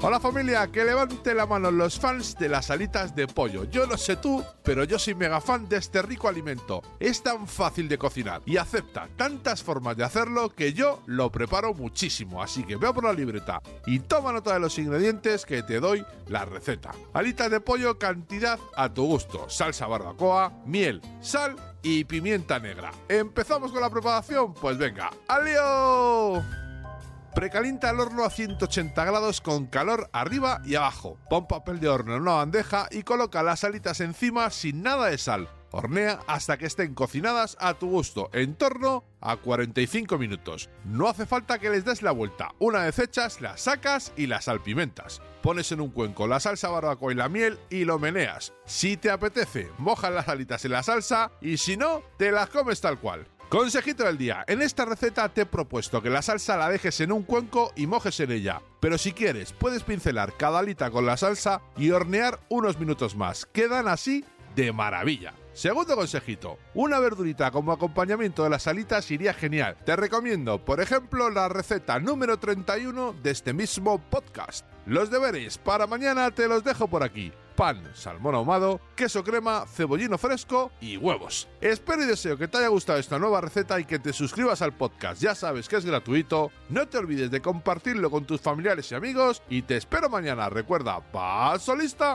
Hola familia, que levante la mano los fans de las alitas de pollo. Yo no sé tú, pero yo soy mega fan de este rico alimento. Es tan fácil de cocinar y acepta tantas formas de hacerlo que yo lo preparo muchísimo. Así que veo por la libreta y toma nota de los ingredientes que te doy la receta. Alitas de pollo, cantidad a tu gusto. Salsa barbacoa, miel, sal y pimienta negra. ¿Empezamos con la preparación? Pues venga, ¡alio! Precalienta el horno a 180 grados con calor arriba y abajo. Pon papel de horno en una bandeja y coloca las alitas encima sin nada de sal. Hornea hasta que estén cocinadas a tu gusto, en torno a 45 minutos. No hace falta que les des la vuelta. Una vez hechas, las sacas y las salpimentas. Pones en un cuenco la salsa barbacoa y la miel y lo meneas. Si te apetece, mojas las alitas en la salsa y si no, te las comes tal cual. Consejito del día. En esta receta te he propuesto que la salsa la dejes en un cuenco y mojes en ella. Pero si quieres, puedes pincelar cada alita con la salsa y hornear unos minutos más. Quedan así de maravilla. Segundo consejito, una verdurita como acompañamiento de las alitas iría genial. Te recomiendo, por ejemplo, la receta número 31 de este mismo podcast. Los deberes para mañana te los dejo por aquí. Pan, salmón ahumado, queso crema, cebollino fresco y huevos. Espero y deseo que te haya gustado esta nueva receta y que te suscribas al podcast. Ya sabes que es gratuito. No te olvides de compartirlo con tus familiares y amigos. Y te espero mañana. Recuerda, paso lista.